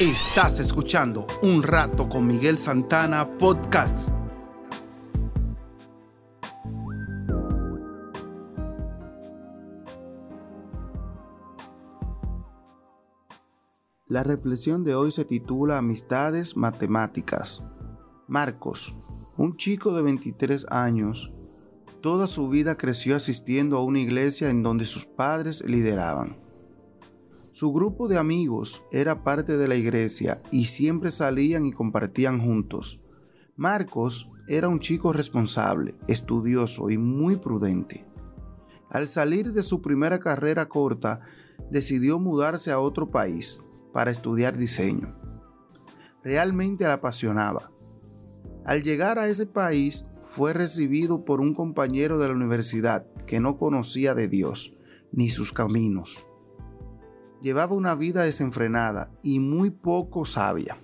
Estás escuchando Un Rato con Miguel Santana Podcast. La reflexión de hoy se titula Amistades Matemáticas. Marcos, un chico de 23 años, toda su vida creció asistiendo a una iglesia en donde sus padres lideraban. Su grupo de amigos era parte de la iglesia y siempre salían y compartían juntos. Marcos era un chico responsable, estudioso y muy prudente. Al salir de su primera carrera corta, decidió mudarse a otro país para estudiar diseño. Realmente la apasionaba. Al llegar a ese país, fue recibido por un compañero de la universidad que no conocía de Dios ni sus caminos llevaba una vida desenfrenada y muy poco sabia.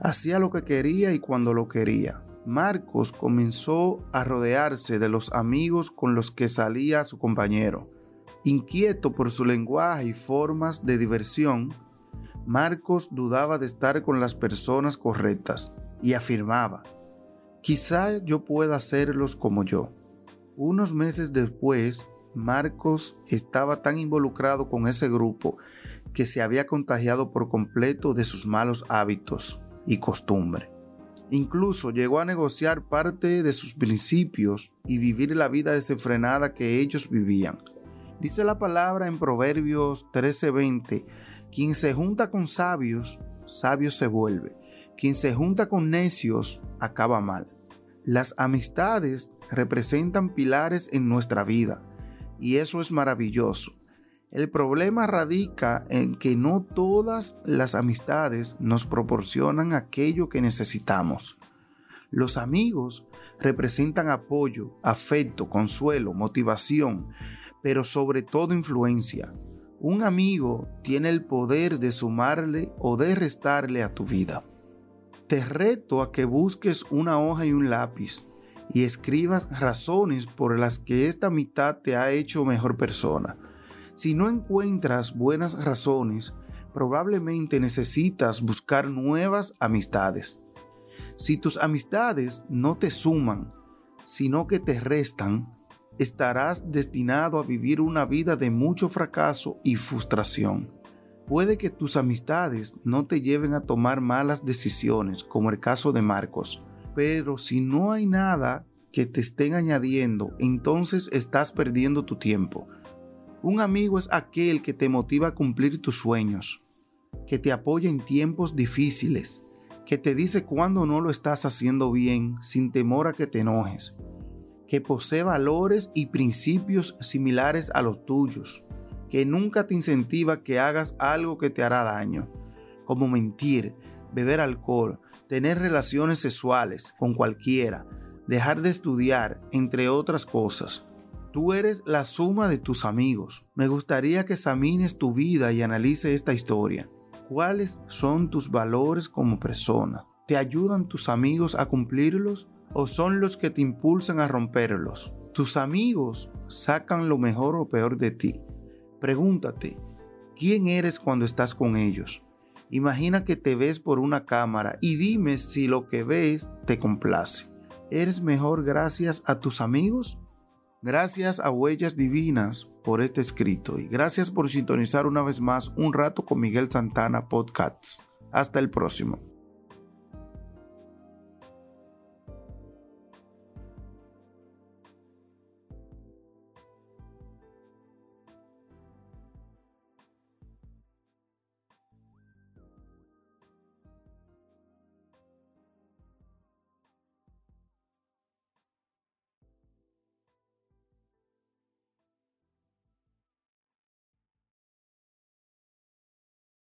Hacía lo que quería y cuando lo quería. Marcos comenzó a rodearse de los amigos con los que salía su compañero. Inquieto por su lenguaje y formas de diversión, Marcos dudaba de estar con las personas correctas y afirmaba, quizá yo pueda hacerlos como yo. Unos meses después, Marcos estaba tan involucrado con ese grupo que se había contagiado por completo de sus malos hábitos y costumbre. Incluso llegó a negociar parte de sus principios y vivir la vida desenfrenada que ellos vivían. Dice la palabra en Proverbios 13:20, quien se junta con sabios, sabio se vuelve. Quien se junta con necios, acaba mal. Las amistades representan pilares en nuestra vida y eso es maravilloso. El problema radica en que no todas las amistades nos proporcionan aquello que necesitamos. Los amigos representan apoyo, afecto, consuelo, motivación, pero sobre todo influencia. Un amigo tiene el poder de sumarle o de restarle a tu vida. Te reto a que busques una hoja y un lápiz y escribas razones por las que esta mitad te ha hecho mejor persona. Si no encuentras buenas razones, probablemente necesitas buscar nuevas amistades. Si tus amistades no te suman, sino que te restan, estarás destinado a vivir una vida de mucho fracaso y frustración. Puede que tus amistades no te lleven a tomar malas decisiones, como el caso de Marcos, pero si no hay nada que te estén añadiendo, entonces estás perdiendo tu tiempo. Un amigo es aquel que te motiva a cumplir tus sueños, que te apoya en tiempos difíciles, que te dice cuando no lo estás haciendo bien sin temor a que te enojes, que posee valores y principios similares a los tuyos, que nunca te incentiva que hagas algo que te hará daño, como mentir, beber alcohol, tener relaciones sexuales con cualquiera, dejar de estudiar, entre otras cosas. Tú eres la suma de tus amigos. Me gustaría que examines tu vida y analice esta historia. ¿Cuáles son tus valores como persona? ¿Te ayudan tus amigos a cumplirlos o son los que te impulsan a romperlos? Tus amigos sacan lo mejor o peor de ti. Pregúntate, ¿quién eres cuando estás con ellos? Imagina que te ves por una cámara y dime si lo que ves te complace. ¿Eres mejor gracias a tus amigos? Gracias a Huellas Divinas por este escrito y gracias por sintonizar una vez más un rato con Miguel Santana Podcasts. Hasta el próximo.